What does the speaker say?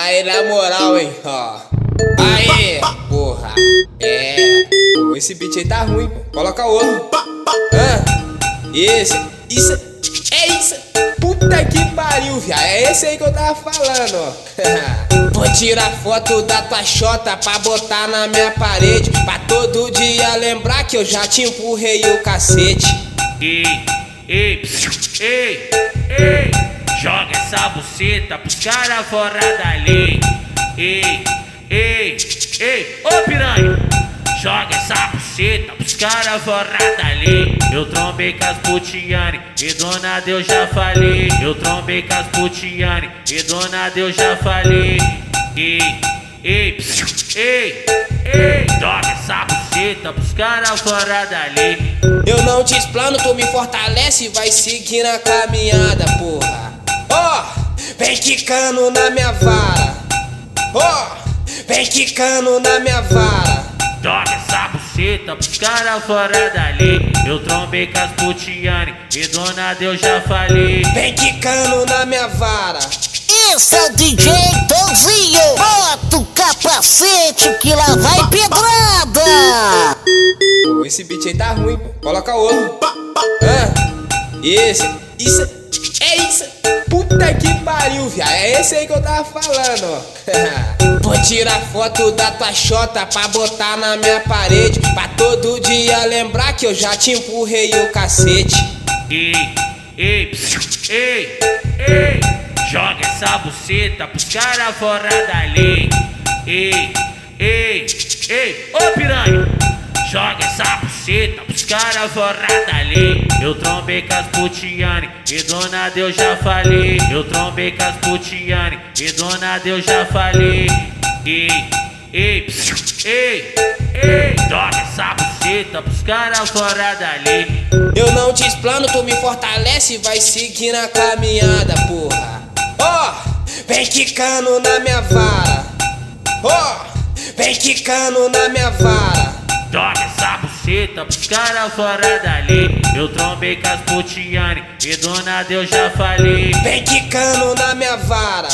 a moral, hein? Ó. Aí, porra. É. Pô, esse beat aí tá ruim, pô. Coloca outro. Ah, esse. Isso. É isso. Puta que pariu, viado. É esse aí que eu tava falando, ó. Vou tirar foto da tua chota pra botar na minha parede. Pra todo dia lembrar que eu já te empurrei o cacete. Ei, ei, ei, ei, joga essa buceta pros cara fora da lei. Ei, ei, ei, ô piranha, joga essa buceta pros cara fora da lei. Eu trombei com as putiane e dona Deus já falei. Eu trombei com as putiane e dona Deus já falei. Ei, ei, ei, ei, joga essa buceta pros cara fora da lei. Eu não te explano, tu me fortalece vai seguir na caminhada, porra. Ó, vem quicando na minha vara. Ó, vem quicando na minha vara. Joga essa buceta pros cara fora da lei. Eu trombei com as putiane e dona Deus já falei. Vem quicando na minha vara. Esse é o DJ Pãozinho. Bota o capacete que lá vai pedrada. Esse beat aí tá ruim, pô. Coloca outro. Ah, esse. Isso. É isso. Puta que pariu, viado. É esse aí que eu tava falando, ó. Vou tirar foto da tua chota pra botar na minha parede. Pra todo dia lembrar que eu já te empurrei o cacete. Ei, ei, ei, ei, joga essa buceta pros cara fora da lei. Ei, ei, ei, ô piranha, buceta pros cara fora da lei. Eu trombei com as putiane e dona Deus já falei. Eu trombei com as putiane e dona Deus já falei. Ei, ei, ei, ei, joga essa buceta pros cara fora da lei. Eu não te explano, tu me fortalece e vai seguir na caminhada, porra. Ó, vem quicando na minha vara. Ó, vem quicando na minha vara. Joga buceta pros cara fora da lei. Eu trombei com as putiane e dona Deus já falei. Vem quicando na minha vara.